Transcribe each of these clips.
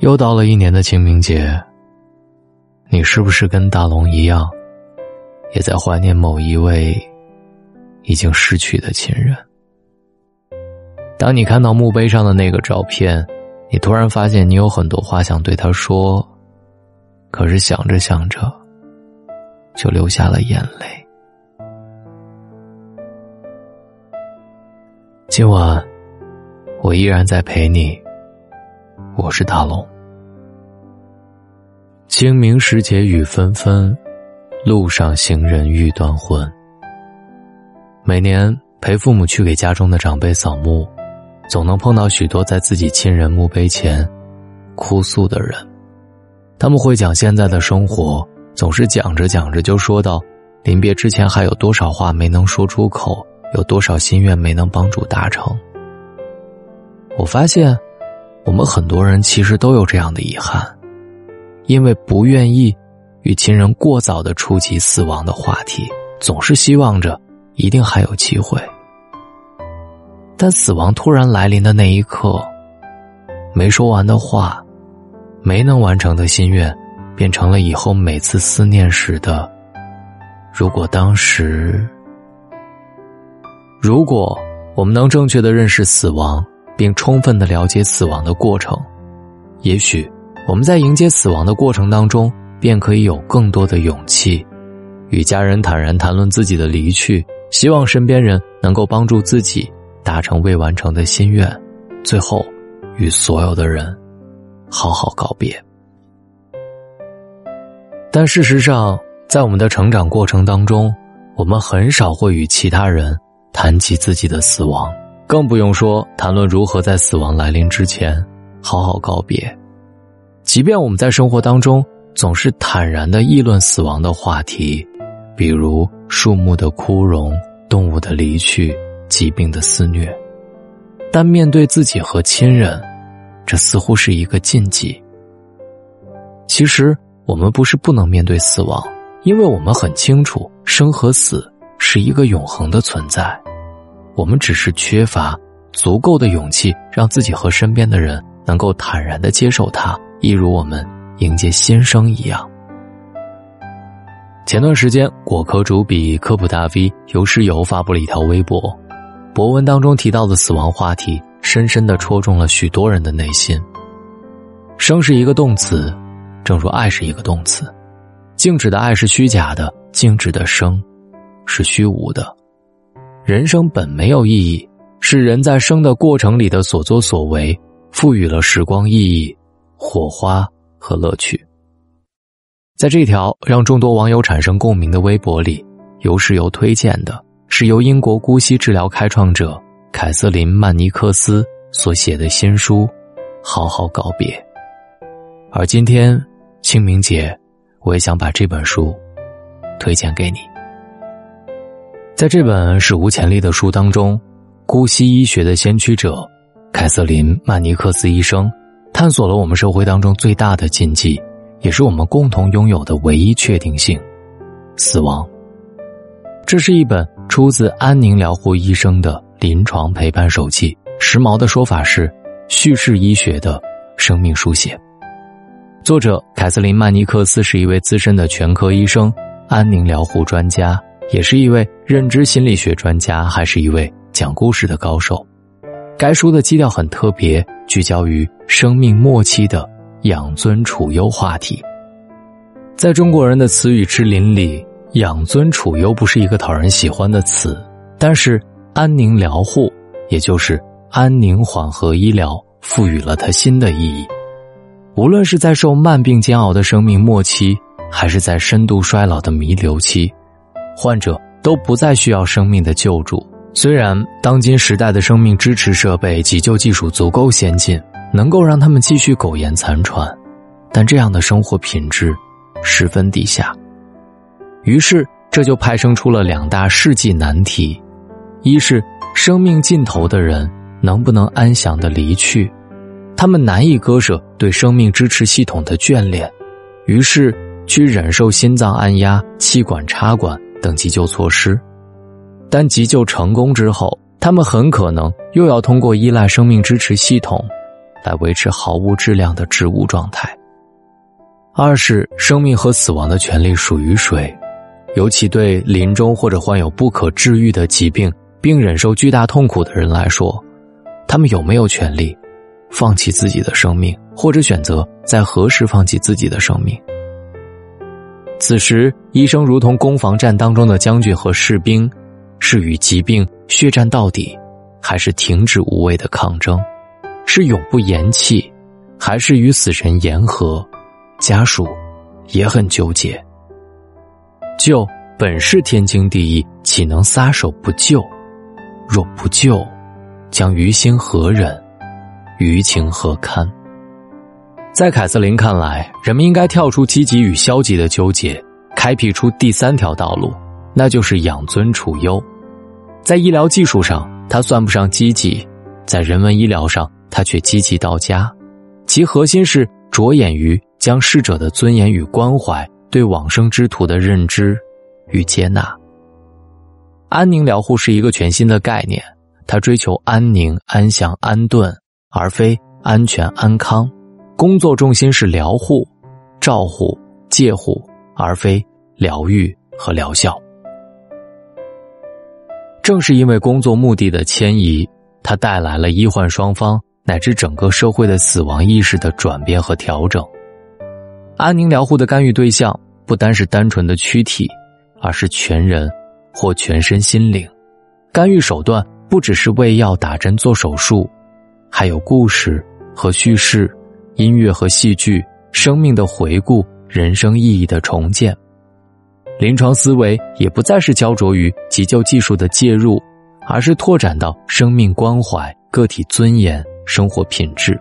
又到了一年的清明节，你是不是跟大龙一样，也在怀念某一位已经失去的亲人？当你看到墓碑上的那个照片，你突然发现你有很多话想对他说，可是想着想着，就流下了眼泪。今晚，我依然在陪你。我是大龙。清明时节雨纷纷，路上行人欲断魂。每年陪父母去给家中的长辈扫墓，总能碰到许多在自己亲人墓碑前哭诉的人。他们会讲现在的生活，总是讲着讲着就说到临别之前还有多少话没能说出口，有多少心愿没能帮助达成。我发现。我们很多人其实都有这样的遗憾，因为不愿意与亲人过早的触及死亡的话题，总是希望着一定还有机会。但死亡突然来临的那一刻，没说完的话，没能完成的心愿，变成了以后每次思念时的“如果当时”。如果我们能正确的认识死亡。并充分的了解死亡的过程，也许我们在迎接死亡的过程当中，便可以有更多的勇气，与家人坦然谈论自己的离去，希望身边人能够帮助自己达成未完成的心愿，最后与所有的人好好告别。但事实上，在我们的成长过程当中，我们很少会与其他人谈及自己的死亡。更不用说谈论如何在死亡来临之前好好告别。即便我们在生活当中总是坦然的议论死亡的话题，比如树木的枯荣、动物的离去、疾病的肆虐，但面对自己和亲人，这似乎是一个禁忌。其实我们不是不能面对死亡，因为我们很清楚生和死是一个永恒的存在。我们只是缺乏足够的勇气，让自己和身边的人能够坦然的接受它，一如我们迎接新生一样。前段时间，果壳主笔科普大 V 游诗游发布了一条微博，博文当中提到的死亡话题，深深的戳中了许多人的内心。生是一个动词，正如爱是一个动词，静止的爱是虚假的，静止的生是虚无的。人生本没有意义，是人在生的过程里的所作所为，赋予了时光意义、火花和乐趣。在这条让众多网友产生共鸣的微博里，由是由推荐的是由英国姑息治疗开创者凯瑟琳·曼尼克斯所写的新书《好好告别》。而今天清明节，我也想把这本书推荐给你。在这本史无前例的书当中，姑息医学的先驱者凯瑟琳·曼尼克斯医生探索了我们社会当中最大的禁忌，也是我们共同拥有的唯一确定性——死亡。这是一本出自安宁疗护医生的临床陪伴手记，时髦的说法是叙事医学的生命书写。作者凯瑟琳·曼尼克斯是一位资深的全科医生、安宁疗护专家。也是一位认知心理学专家，还是一位讲故事的高手。该书的基调很特别，聚焦于生命末期的养尊处优话题。在中国人的词语之林里，养尊处优不是一个讨人喜欢的词，但是安宁疗护，也就是安宁缓和医疗，赋予了它新的意义。无论是在受慢病煎熬的生命末期，还是在深度衰老的弥留期。患者都不再需要生命的救助。虽然当今时代的生命支持设备、急救技术足够先进，能够让他们继续苟延残喘，但这样的生活品质十分低下。于是，这就派生出了两大世纪难题：一是生命尽头的人能不能安详的离去，他们难以割舍对生命支持系统的眷恋，于是去忍受心脏按压、气管插管。等急救措施，但急救成功之后，他们很可能又要通过依赖生命支持系统，来维持毫无质量的植物状态。二是生命和死亡的权利属于谁？尤其对临终或者患有不可治愈的疾病并忍受巨大痛苦的人来说，他们有没有权利放弃自己的生命，或者选择在何时放弃自己的生命？此时，医生如同攻防战当中的将军和士兵，是与疾病血战到底，还是停止无谓的抗争？是永不言弃，还是与死神言和？家属也很纠结。救本是天经地义，岂能撒手不救？若不救，将于心何忍？于情何堪？在凯瑟琳看来，人们应该跳出积极与消极的纠结，开辟出第三条道路，那就是养尊处优。在医疗技术上，他算不上积极；在人文医疗上，他却积极到家。其核心是着眼于将逝者的尊严与关怀、对往生之徒的认知与接纳。安宁疗护是一个全新的概念，它追求安宁、安详、安顿，而非安全安康。工作重心是疗护、照护、介护，而非疗愈和疗效。正是因为工作目的的迁移，它带来了医患双方乃至整个社会的死亡意识的转变和调整。安宁疗护的干预对象不单是单纯的躯体，而是全人或全身心灵。干预手段不只是喂药、打针、做手术，还有故事和叙事。音乐和戏剧，生命的回顾，人生意义的重建。临床思维也不再是焦灼于急救技术的介入，而是拓展到生命关怀、个体尊严、生活品质。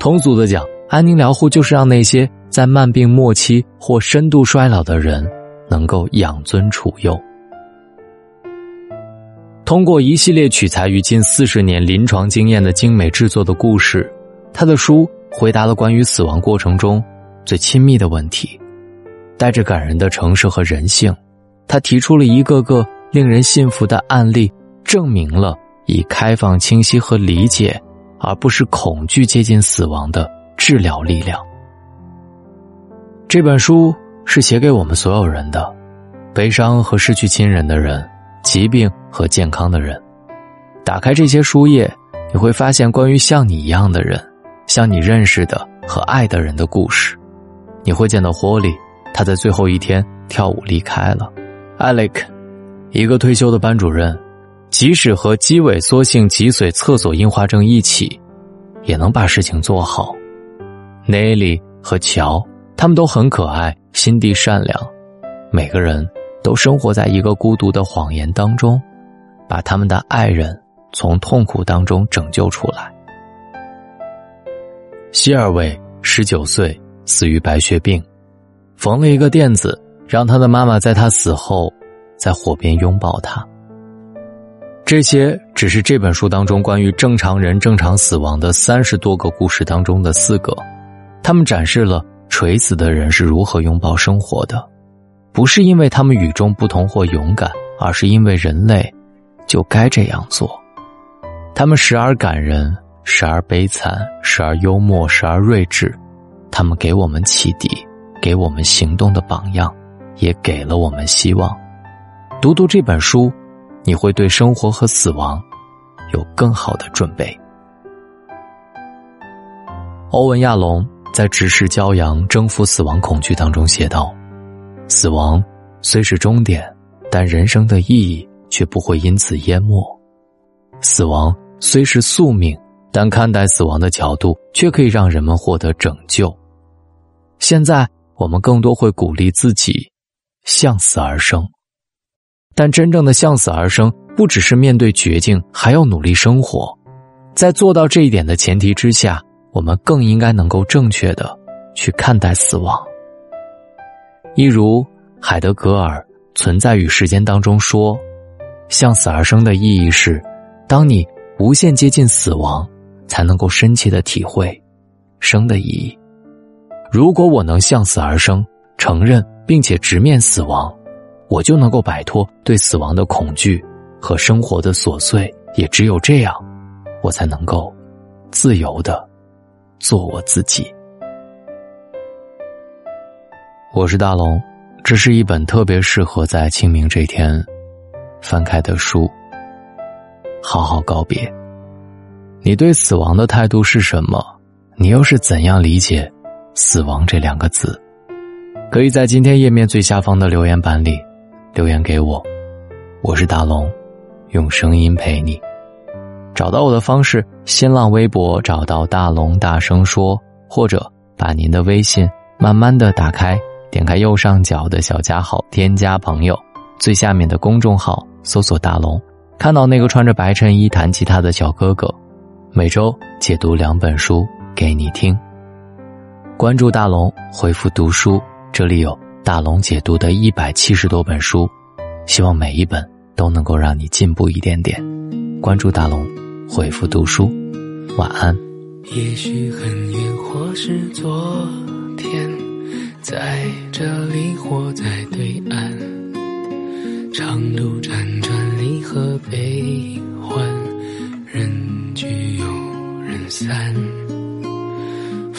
通俗的讲，安宁疗护就是让那些在慢病末期或深度衰老的人能够养尊处优。通过一系列取材于近四十年临床经验的精美制作的故事，他的书。回答了关于死亡过程中最亲密的问题，带着感人的诚实和人性，他提出了一个个令人信服的案例，证明了以开放、清晰和理解，而不是恐惧接近死亡的治疗力量。这本书是写给我们所有人的，悲伤和失去亲人的人，疾病和健康的人。打开这些书页，你会发现关于像你一样的人。像你认识的和爱的人的故事，你会见到霍利，他在最后一天跳舞离开了。Alec，一个退休的班主任，即使和肌萎缩性脊髓侧索硬化症一起，也能把事情做好。Nelly 和乔，他们都很可爱，心地善良，每个人都生活在一个孤独的谎言当中，把他们的爱人从痛苦当中拯救出来。希尔韦十九岁死于白血病，缝了一个垫子，让他的妈妈在他死后，在火边拥抱他。这些只是这本书当中关于正常人正常死亡的三十多个故事当中的四个，他们展示了垂死的人是如何拥抱生活的，不是因为他们与众不同或勇敢，而是因为人类就该这样做。他们时而感人。时而悲惨，时而幽默，时而睿智，他们给我们启迪，给我们行动的榜样，也给了我们希望。读读这本书，你会对生活和死亡有更好的准备。欧文·亚龙在《直视骄阳，征服死亡恐惧》当中写道：“死亡虽是终点，但人生的意义却不会因此淹没。死亡虽是宿命。”但看待死亡的角度，却可以让人们获得拯救。现在，我们更多会鼓励自己向死而生。但真正的向死而生，不只是面对绝境，还要努力生活。在做到这一点的前提之下，我们更应该能够正确的去看待死亡。一如海德格尔《存在与时间》当中说：“向死而生的意义是，当你无限接近死亡。”才能够深切的体会生的意义。如果我能向死而生，承认并且直面死亡，我就能够摆脱对死亡的恐惧和生活的琐碎。也只有这样，我才能够自由的做我自己。我是大龙，这是一本特别适合在清明这天翻开的书。好好告别。你对死亡的态度是什么？你又是怎样理解“死亡”这两个字？可以在今天页面最下方的留言板里留言给我。我是大龙，用声音陪你。找到我的方式：新浪微博找到大龙，大声说，或者把您的微信慢慢的打开，点开右上角的小加号，添加朋友，最下面的公众号搜索大龙，看到那个穿着白衬衣弹吉他的小哥哥，每周解读两本书给你听。关注大龙，回复读书，这里有大龙解读的一百七十多本书。希望每一本都能够让你进步一点点。关注大龙，回复读书，晚安。也许很远，或是昨天，在这里或在对岸，长路辗转，离合悲欢，人聚又人散，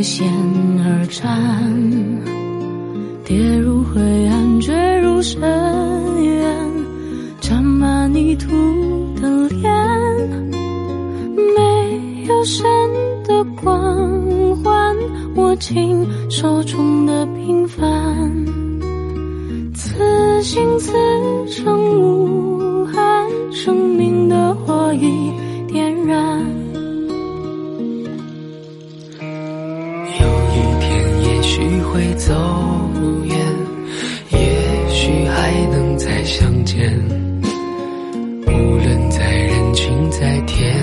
为险而战，跌入灰暗，坠入深渊，沾满。泥土的脸，没有神的光环，握紧手中许会走远，也许还能再相见。无论在人群在天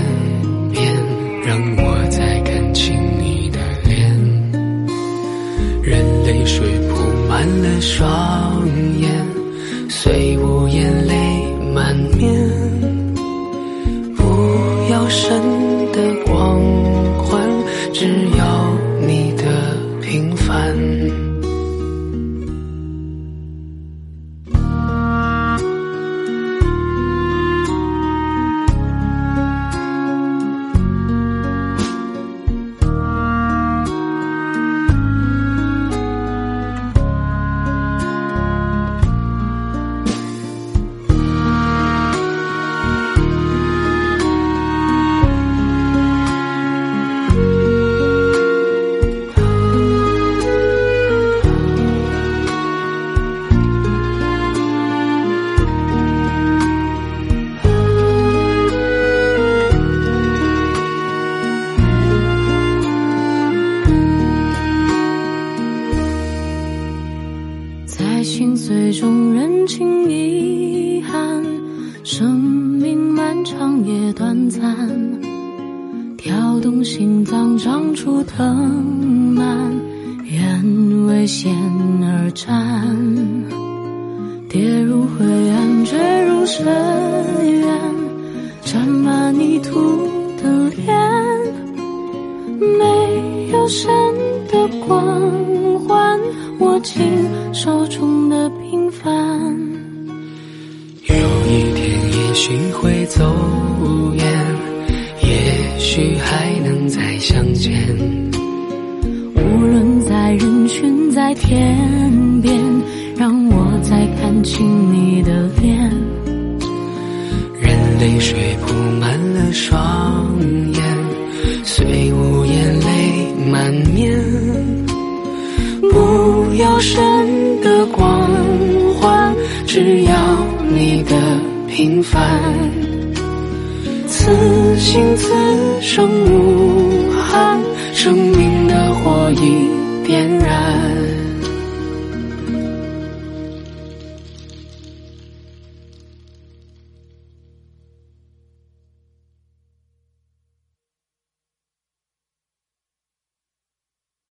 情遗憾，生命漫长也短暂，跳动心脏长出藤蔓，愿为险而战，跌入灰暗，坠入深渊，沾满泥土的脸，没有神的光，握紧手中的。平凡，有一天也许会走远，也许还能再相见。无论在人群，在天边，让我再看清你的脸。任泪水铺满了双眼，虽无言泪满面，不要神的光环。只要你的平凡，此心此生无憾，生命的火已点燃。